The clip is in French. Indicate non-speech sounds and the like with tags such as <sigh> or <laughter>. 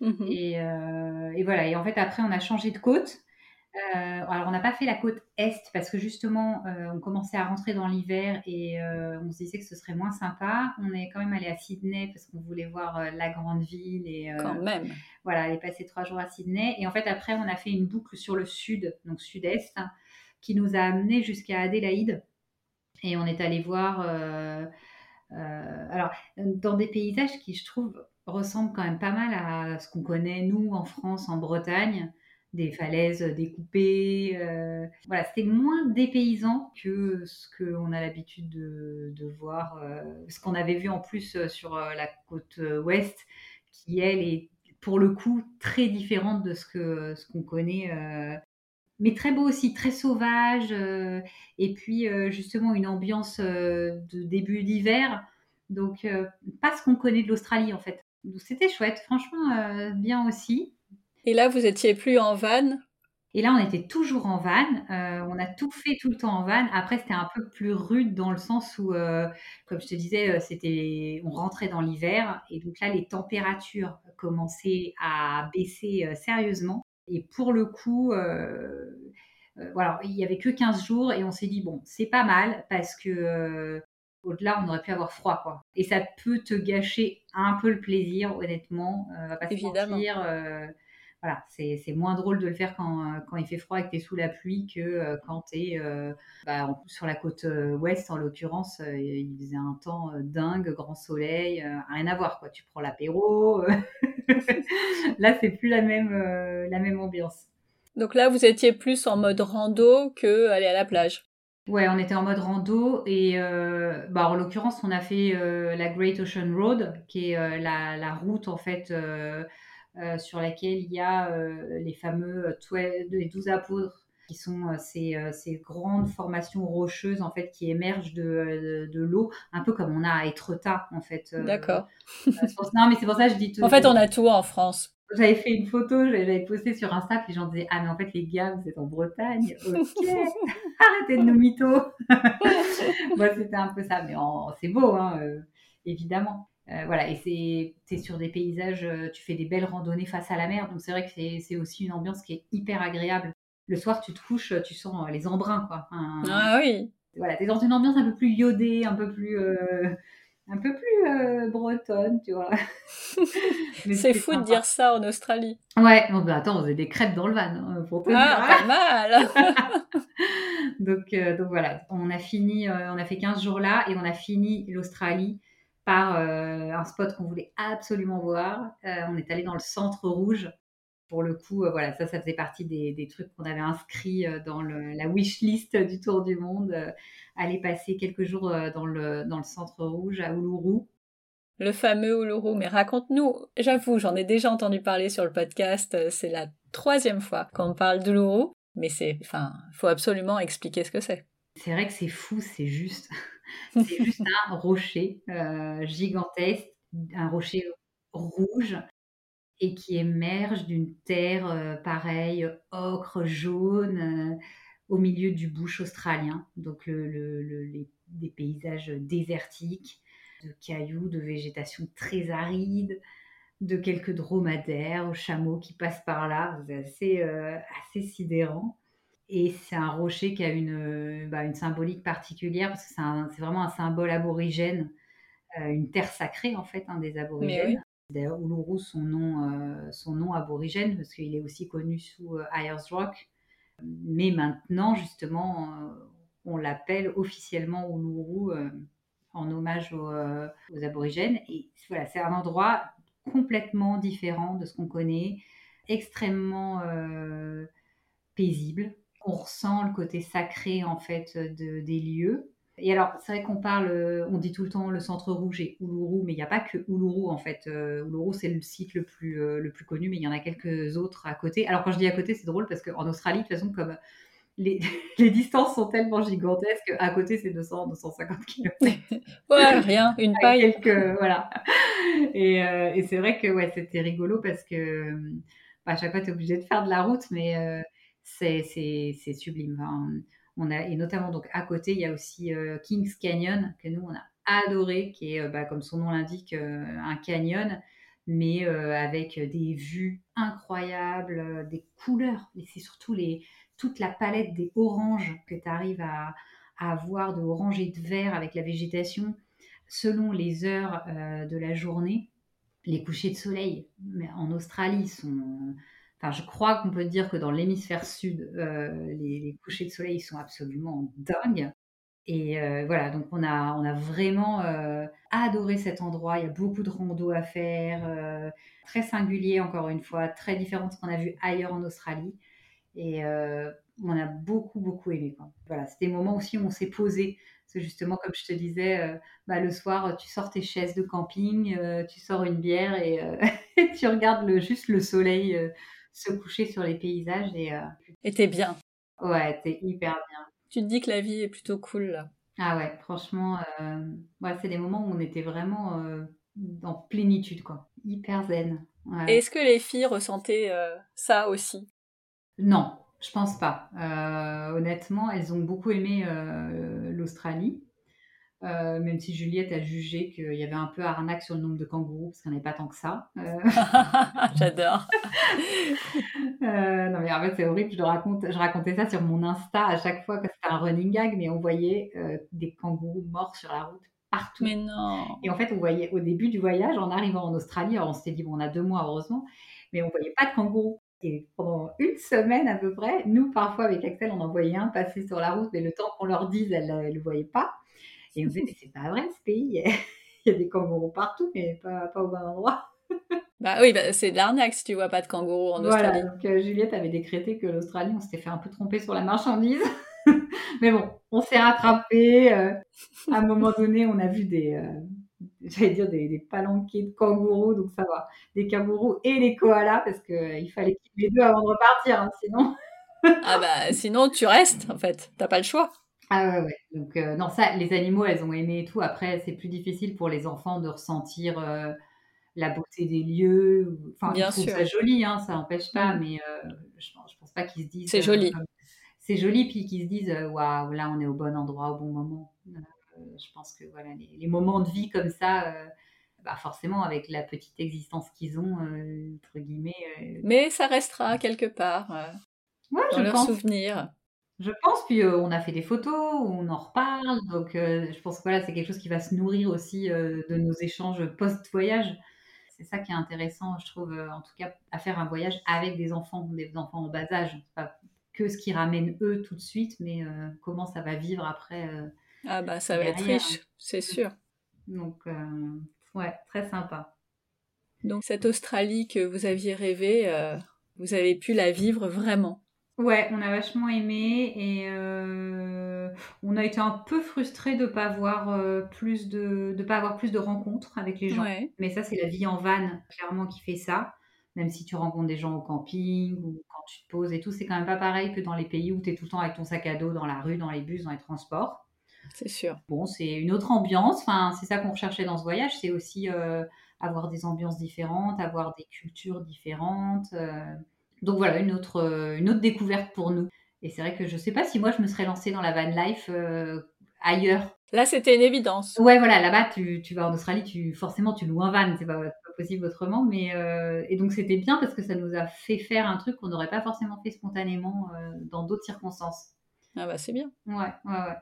Mmh et, et, voilà. Et en fait, après, on a changé de côte. Euh, alors, on n'a pas fait la côte est parce que justement, euh, on commençait à rentrer dans l'hiver et euh, on se disait que ce serait moins sympa. On est quand même allé à Sydney parce qu'on voulait voir la grande ville et quand même. Voilà, aller passer trois jours à Sydney. Et en fait, après, on a fait une boucle sur le sud, donc sud-est, qui nous a amené jusqu'à Adélaïde. Et on est allé voir. alors, dans des paysages qui, je trouve, ressemblent quand même pas mal à ce qu'on connaît, nous, en France, en Bretagne des falaises découpées. Euh, voilà, c'était moins dépaysant que ce qu'on a l'habitude de, voir, euh, ce qu'on avait vu en plus euh, sur la côte ouest, qui elle est pour le coup très différente de ce que ce qu'on connaît. mais très beau aussi, très sauvage, et puis justement une ambiance de début d'hiver, donc pas ce qu'on connaît de l'Australie en fait. C'était chouette, franchement bien aussi. Et là, vous étiez plus en van? Et là, on était toujours en van. Euh, on a tout fait tout le temps en van. Après, c'était un peu plus rude dans le sens où, euh, comme je te disais, euh, c'était, on rentrait dans l'hiver et donc là, les températures commençaient à baisser sérieusement. Et pour le coup, voilà, il y avait que 15 jours et on s'est dit bon, c'est pas mal parce que au-delà, on aurait pu avoir froid, quoi. Et ça peut te gâcher un peu le plaisir, honnêtement. on va pas Évidemment. Se voilà, c'est moins drôle de le faire quand, euh, quand il fait froid et que tu es sous la pluie que euh, quand tu es euh, bah, sur la côte ouest, en l'occurrence. il faisait un temps dingue, grand soleil, rien à voir. Quoi. Tu prends l'apéro. <laughs> là, c'est plus la même, la même ambiance. Donc là, vous étiez plus en mode rando que aller à la plage. Ouais, on était en mode rando et bah, en l'occurrence, on a fait la Great Ocean Road, qui est la, la, route en fait euh, sur laquelle il y a euh, les fameux 12 apôtres qui sont euh, ces, ces, grandes formations rocheuses en fait qui émergent de, de, l'eau, un peu comme on a à Etretat en fait. D'accord. non mais c'est pour ça que je dis tout. En fait, on a tout en France. J'avais fait une photo, j'avais posté sur Insta, puis les gens disaient Ah, mais en fait, les gars, vous êtes en Bretagne. <laughs> Ok, arrêtez de nous mytho. <laughs> Moi, c'était un peu ça, mais c'est beau, hein, évidemment. Euh, voilà, et c'est sur des paysages, euh, tu fais des belles randonnées face à la mer, donc c'est vrai que c'est aussi une ambiance qui est hyper agréable. Le soir, tu te couches, tu sens les embruns, quoi. ah oui. Voilà, es dans une ambiance un peu plus iodée, un peu plus, euh, un peu plus bretonne, tu vois. <laughs> c'est fou de dire ça en Australie. Ouais, bon, bah, attends, on faisait des crêpes dans le van, hein, pour te ah, pas mal. <laughs> donc, donc voilà, on a fini, on a fait 15 jours là et on a fini l'Australie par euh, un spot qu'on voulait absolument voir. Euh, on est allé dans le centre rouge. Pour le coup, euh, voilà, ça, ça faisait partie des, trucs qu'on avait inscrits dans la wish list du Tour du Monde. aller passer quelques jours dans le, dans le centre rouge à Uluru. Le fameux Uluru. Mais raconte-nous, j'avoue, j'en ai déjà entendu parler sur le podcast. C'est la troisième fois qu'on parle d'Uluru. Mais c'est, enfin, faut absolument expliquer ce que c'est. C'est vrai que c'est fou, c'est juste. <laughs> C'est juste un rocher euh, gigantesque, un rocher rouge et qui émerge d'une terre euh, pareille, ocre, jaune, euh, au milieu du bush australien. Donc des paysages désertiques, de cailloux, de végétation très aride, de quelques dromadaires, chameaux qui passent par là. C'est assez, assez sidérant. Et c'est un rocher qui a une, bah, une symbolique particulière parce que c'est vraiment un symbole aborigène, euh, une terre sacrée en fait hein, des aborigènes. D'ailleurs, Uluru, son nom, euh, son nom aborigène, parce qu'il est aussi connu sous euh, Ayers Rock. Mais maintenant, justement, on l'appelle officiellement Uluru en hommage aux, aux, aborigènes. Et voilà, c'est un endroit complètement différent de ce qu'on connaît, extrêmement paisible on ressent le côté sacré en fait de, des lieux. Et alors, c'est vrai qu'on parle, euh, on dit tout le temps le centre rouge et Uluru, mais il n'y a pas que Uluru en fait. Euh, Uluru, c'est le site le plus, euh, le plus connu, mais il y en a quelques autres à côté. Alors, quand je dis à côté, c'est drôle parce qu'en Australie, de toute façon, comme les, <laughs> les, distances sont tellement gigantesques, à côté, c'est 200, 250 km. ouais, rien, une <laughs> paille. Quelques, voilà. Et, et c'est vrai que ouais, c'était rigolo parce que bah, à chaque fois, tu es obligé de faire de la route, mais c'est sublime. On et notamment, donc, à côté, il y a aussi euh, Kings Canyon, que nous, on a adoré, qui est, euh, bah, comme son nom l'indique, euh, un canyon mais avec des vues incroyables, des couleurs. Et c'est surtout toute la palette des oranges que tu arrives à, avoir, de orange et de vert avec la végétation, selon les heures de la journée. Les couchers de soleil en Australie sont Enfin, je crois qu'on peut dire que dans l'hémisphère sud, euh, les, couchers de soleil sont absolument dingues. Et euh, voilà, donc on a, on a vraiment euh, adoré cet endroit. Il y a beaucoup de rando à faire, très singulier encore une fois, très différent de ce qu'on a vu ailleurs en Australie. Et on a beaucoup, beaucoup aimé. Voilà, c'était des moments aussi où on s'est posé. Parce que justement, comme je te disais, bah, le soir, tu sors tes chaises de camping, tu sors une bière et, <laughs> tu regardes juste le soleil se coucher sur les paysages. Et euh, et t'es bien. Ouais, t'es hyper bien. Tu te dis que la vie est plutôt cool là. Ah ouais, franchement, euh, ouais, c'est des moments où on était vraiment euh, en plénitude, quoi. Hyper zen. Est-ce que les filles ressentaient ça aussi? Non, je pense pas. honnêtement, elles ont beaucoup aimé l'Australie. Euh, même si Juliette a jugé qu'il y avait un peu arnaque sur le nombre de kangourous, parce qu'il n'y en avait pas tant que ça. Euh. <laughs> J'adore. Euh, non, mais en fait, c'est horrible. Je, raconte, je racontais ça sur mon Insta à chaque fois que c'était un running gag, mais on voyait des kangourous morts sur la route partout. Mais non. Et en fait, on voyait au début du voyage, en arrivant en Australie, alors on s'était dit, bon, on a deux mois, heureusement, mais on voyait pas de kangourous. Et pendant une semaine à peu près, nous, parfois, avec Axel, on en voyait un passer sur la route, mais le temps qu'on leur dise, elles ne le voyaient pas. Et disait, mais c'est pas vrai ce pays, <laughs> il y a des kangourous partout, mais pas, pas au bon endroit. <laughs> Bah oui, bah, c'est de l'arnaque si tu vois pas de kangourous en Australie. Voilà, donc euh, Juliette avait décrété que l'Australie, on s'était fait un peu tromper sur la marchandise. <laughs> mais bon, on s'est rattrapé. Euh, à un moment donné, on a vu des, euh, j'allais dire des, des, palanquets de kangourous, donc ça va. Des kangourous et les koalas, parce qu'il fallait qu'il les deux avant de repartir, hein, sinon. ah bah sinon tu restes en fait, t'as pas le choix. Ah ouais, ouais. Donc, euh, non, ça, les animaux, elles ont aimé et tout. Après, c'est plus difficile pour les enfants de ressentir euh, la beauté des lieux. Enfin, Bien ils sûr. ça joli, hein, ça n'empêche pas, mmh. mais euh, je, je pense pas qu'ils se disent. C'est joli. c'est joli, puis qu'ils se disent, waouh, là, on est au bon endroit, au bon moment. je pense que voilà, les, moments de vie comme ça, bah forcément, avec la petite existence qu'ils ont, entre guillemets. Mais ça restera quelque part. Ouais, dans je leurs souvenirs. Je pense, puis on a fait des photos, on en reparle, donc je pense que voilà, c'est quelque chose qui va se nourrir aussi de nos échanges post-voyage. C'est ça qui est intéressant, je trouve, en tout cas, à faire un voyage avec des enfants, des enfants en bas âge. Pas que ce qui ramène eux tout de suite, mais comment ça va vivre après. ah bah ça va être riche, c'est sûr. Donc, ouais, très sympa. Donc cette Australie que vous aviez rêvé, vous avez pu la vivre vraiment. Ouais, on a vachement aimé et euh, on a été un peu frustrés de pas avoir euh, plus de de pas avoir plus de rencontres avec les gens. Mais ça, c'est la vie en van, clairement, qui fait ça. Même si tu rencontres des gens au camping ou quand tu te poses et tout, c'est quand même pas pareil que dans les pays où tu es tout le temps avec ton sac à dos dans la rue, dans les bus, dans les transports. C'est sûr. Bon, c'est une autre ambiance. Enfin, c'est ça qu'on recherchait dans ce voyage, c'est aussi euh, avoir des ambiances différentes, avoir des cultures différentes. Donc voilà, une autre, euh, une autre découverte pour nous. Et c'est vrai que je ne sais pas si moi je me serais lancée dans la van life euh, ailleurs. Là, c'était une évidence. Ouais, voilà, là-bas, tu, tu, vas en Australie, tu, forcément, tu loues un van, c'est pas, pas possible autrement. Mais, euh, et donc, c'était bien parce que ça nous a fait faire un truc qu'on n'aurait pas forcément fait spontanément dans d'autres circonstances. Ah bah, c'est bien. Ouais, ouais, ouais.